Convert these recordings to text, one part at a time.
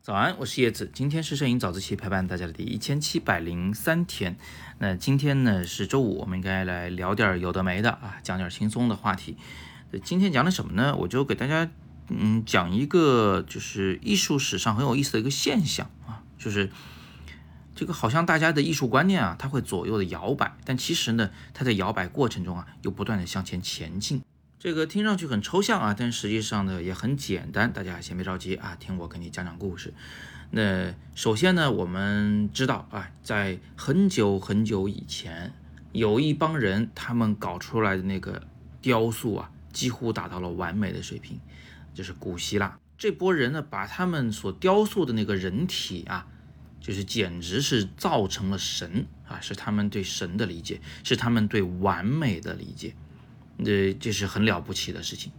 早安，我是叶子，今天是摄影早自习陪伴大家的第一千七百零三天。那今天呢是周五，我们应该来聊点有的没的啊，讲点轻松的话题。今天讲的什么呢？我就给大家嗯讲一个就是艺术史上很有意思的一个现象啊，就是这个好像大家的艺术观念啊，它会左右的摇摆，但其实呢，它在摇摆过程中啊，又不断的向前前进。这个听上去很抽象啊，但实际上呢也很简单。大家先别着急啊，听我给你讲讲故事。那首先呢，我们知道啊，在很久很久以前，有一帮人他们搞出来的那个雕塑啊，几乎达到了完美的水平，就是古希腊这波人呢，把他们所雕塑的那个人体啊，就是简直是造成了神啊，是他们对神的理解，是他们对完美的理解。这这是很了不起的事情，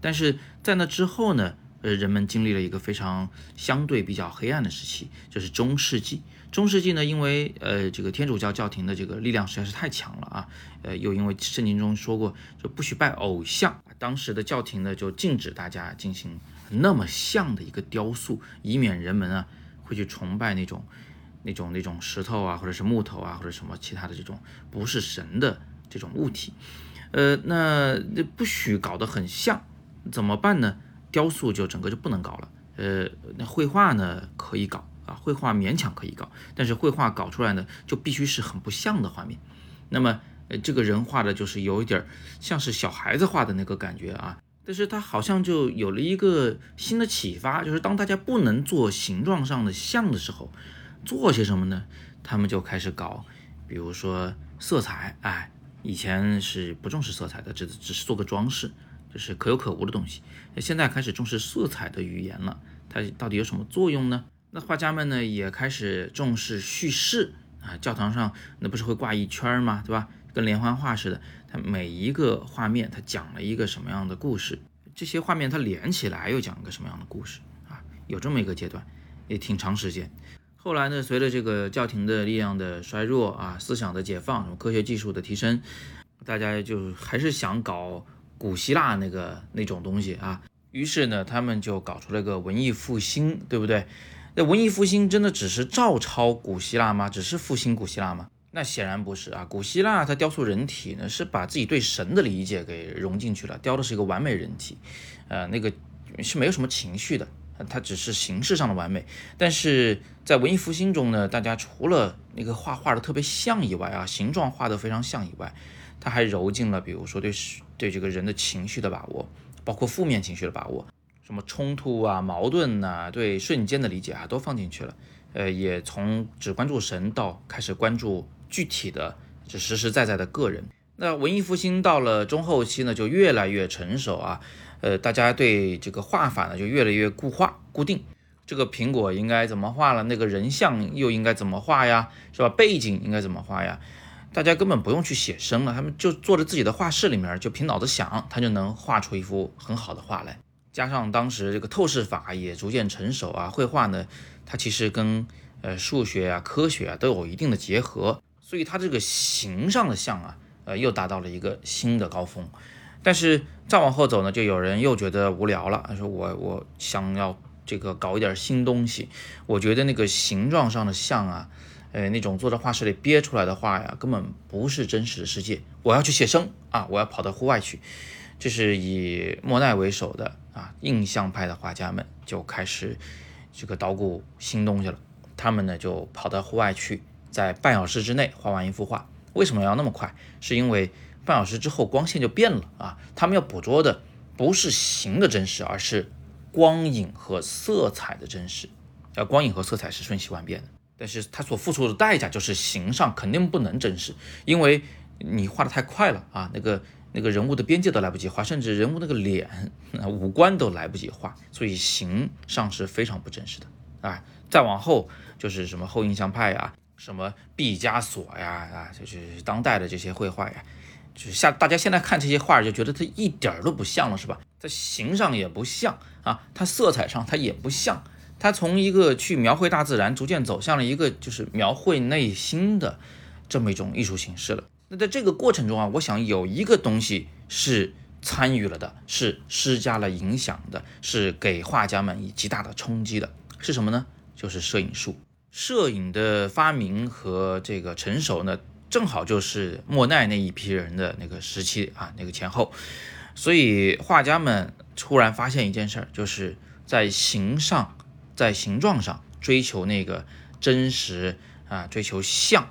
但是在那之后呢，呃，人们经历了一个非常相对比较黑暗的时期，就是中世纪。中世纪呢，因为呃这个天主教教廷的这个力量实在是太强了啊，呃，又因为圣经中说过就不许拜偶像，当时的教廷呢就禁止大家进行那么像的一个雕塑，以免人们啊会去崇拜那种那种那种石头啊，或者是木头啊，或者什么其他的这种不是神的这种物体。呃，那不许搞得很像，怎么办呢？雕塑就整个就不能搞了。呃，那绘画呢可以搞啊，绘画勉强可以搞，但是绘画搞出来呢就必须是很不像的画面。那么，呃，这个人画的就是有一点像是小孩子画的那个感觉啊。但是他好像就有了一个新的启发，就是当大家不能做形状上的像的时候，做些什么呢？他们就开始搞，比如说色彩，哎。以前是不重视色彩的，只只是做个装饰，就是可有可无的东西。现在开始重视色彩的语言了，它到底有什么作用呢？那画家们呢也开始重视叙事啊。教堂上那不是会挂一圈吗？对吧？跟连环画似的，它每一个画面它讲了一个什么样的故事？这些画面它连起来又讲一个什么样的故事啊？有这么一个阶段，也挺长时间。后来呢，随着这个教廷的力量的衰弱啊，思想的解放，什么科学技术的提升，大家就还是想搞古希腊那个那种东西啊。于是呢，他们就搞出了个文艺复兴，对不对？那文艺复兴真的只是照抄古希腊吗？只是复兴古希腊吗？那显然不是啊。古希腊它雕塑人体呢，是把自己对神的理解给融进去了，雕的是一个完美人体，呃，那个是没有什么情绪的。它只是形式上的完美，但是在文艺复兴中呢，大家除了那个画画的特别像以外啊，形状画的非常像以外，它还揉进了比如说对对这个人的情绪的把握，包括负面情绪的把握，什么冲突啊、矛盾呐，对瞬间的理解啊，都放进去了。呃，也从只关注神到开始关注具体的、就实实在在的个人。那文艺复兴到了中后期呢，就越来越成熟啊。呃，大家对这个画法呢就越来越固化、固定。这个苹果应该怎么画了？那个人像又应该怎么画呀？是吧？背景应该怎么画呀？大家根本不用去写生了，他们就坐在自己的画室里面，就凭脑子想，他就能画出一幅很好的画来。加上当时这个透视法也逐渐成熟啊，绘画呢，它其实跟呃数学啊、科学啊都有一定的结合，所以它这个形上的像啊，呃，又达到了一个新的高峰。但是再往后走呢，就有人又觉得无聊了。他说：“我我想要这个搞一点新东西。我觉得那个形状上的像啊，呃，那种坐在画室里憋出来的画呀，根本不是真实的世界。我要去写生啊，我要跑到户外去。”这是以莫奈为首的啊印象派的画家们就开始这个捣鼓新东西了。他们呢就跑到户外去，在半小时之内画完一幅画。为什么要那么快？是因为。半小时之后，光线就变了啊！他们要捕捉的不是形的真实，而是光影和色彩的真实。啊，光影和色彩是瞬息万变的，但是他所付出的代价就是形上肯定不能真实，因为你画的太快了啊！那个那个人物的边界都来不及画，甚至人物那个脸、五官都来不及画，所以形上是非常不真实的啊！再往后就是什么后印象派呀，什么毕加索呀，啊，就是当代的这些绘画呀。就是像大家现在看这些画，就觉得它一点儿都不像了，是吧？它形上也不像啊，它色彩上它也不像，它从一个去描绘大自然，逐渐走向了一个就是描绘内心的这么一种艺术形式了。那在这个过程中啊，我想有一个东西是参与了的，是施加了影响的，是给画家们以极大的冲击的，是什么呢？就是摄影术。摄影的发明和这个成熟呢，正好就是莫奈那一批人的那个时期啊，那个前后。所以画家们突然发现一件事儿，就是在形上，在形状上追求那个真实啊，追求像，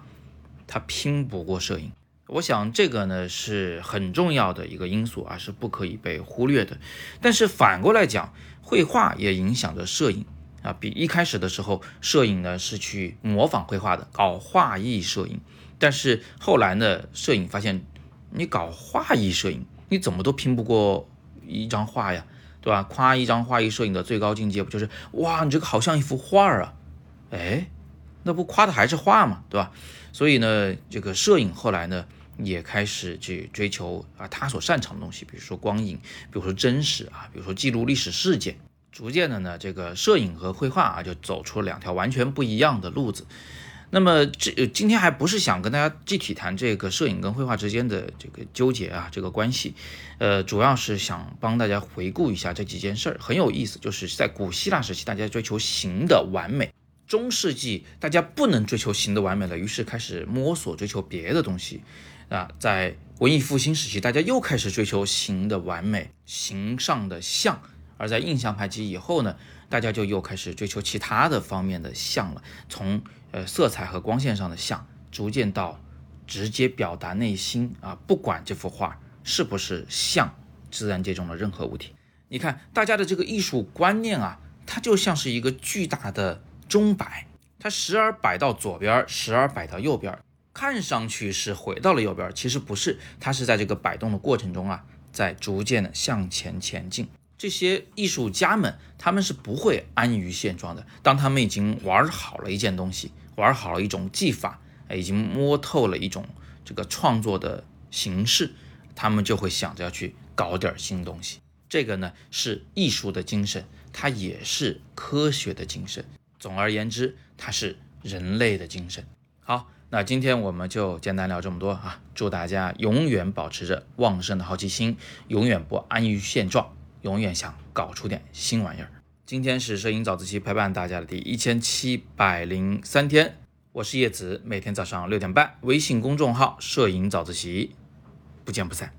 他拼不过摄影。我想这个呢是很重要的一个因素啊，是不可以被忽略的。但是反过来讲，绘画也影响着摄影啊。比一开始的时候，摄影呢是去模仿绘画的，搞画意摄影。但是后来呢，摄影发现，你搞画意摄影，你怎么都拼不过一张画呀，对吧？夸一张画意摄影的最高境界不就是哇，你这个好像一幅画啊？哎，那不夸的还是画嘛，对吧？所以呢，这个摄影后来呢。也开始去追求啊，他所擅长的东西，比如说光影，比如说真实啊，比如说记录历史事件。逐渐的呢，这个摄影和绘画啊，就走出了两条完全不一样的路子。那么这今天还不是想跟大家具体谈这个摄影跟绘画之间的这个纠结啊，这个关系，呃，主要是想帮大家回顾一下这几件事儿，很有意思。就是在古希腊时期，大家追求形的完美；中世纪，大家不能追求形的完美了，于是开始摸索追求别的东西。啊，在文艺复兴时期，大家又开始追求形的完美，形上的像；而在印象派期以后呢，大家就又开始追求其他的方面的像了，从呃色彩和光线上的像，逐渐到直接表达内心啊，不管这幅画是不是像自然界中的任何物体。你看，大家的这个艺术观念啊，它就像是一个巨大的钟摆，它时而摆到左边，时而摆到右边。看上去是回到了右边，其实不是，它是在这个摆动的过程中啊，在逐渐的向前前进。这些艺术家们，他们是不会安于现状的。当他们已经玩好了一件东西，玩好了一种技法，已经摸透了一种这个创作的形式，他们就会想着要去搞点新东西。这个呢，是艺术的精神，它也是科学的精神。总而言之，它是人类的精神。好。那今天我们就简单聊这么多啊！祝大家永远保持着旺盛的好奇心，永远不安于现状，永远想搞出点新玩意儿。今天是摄影早自习陪伴大家的第一千七百零三天，我是叶子，每天早上六点半，微信公众号“摄影早自习”，不见不散。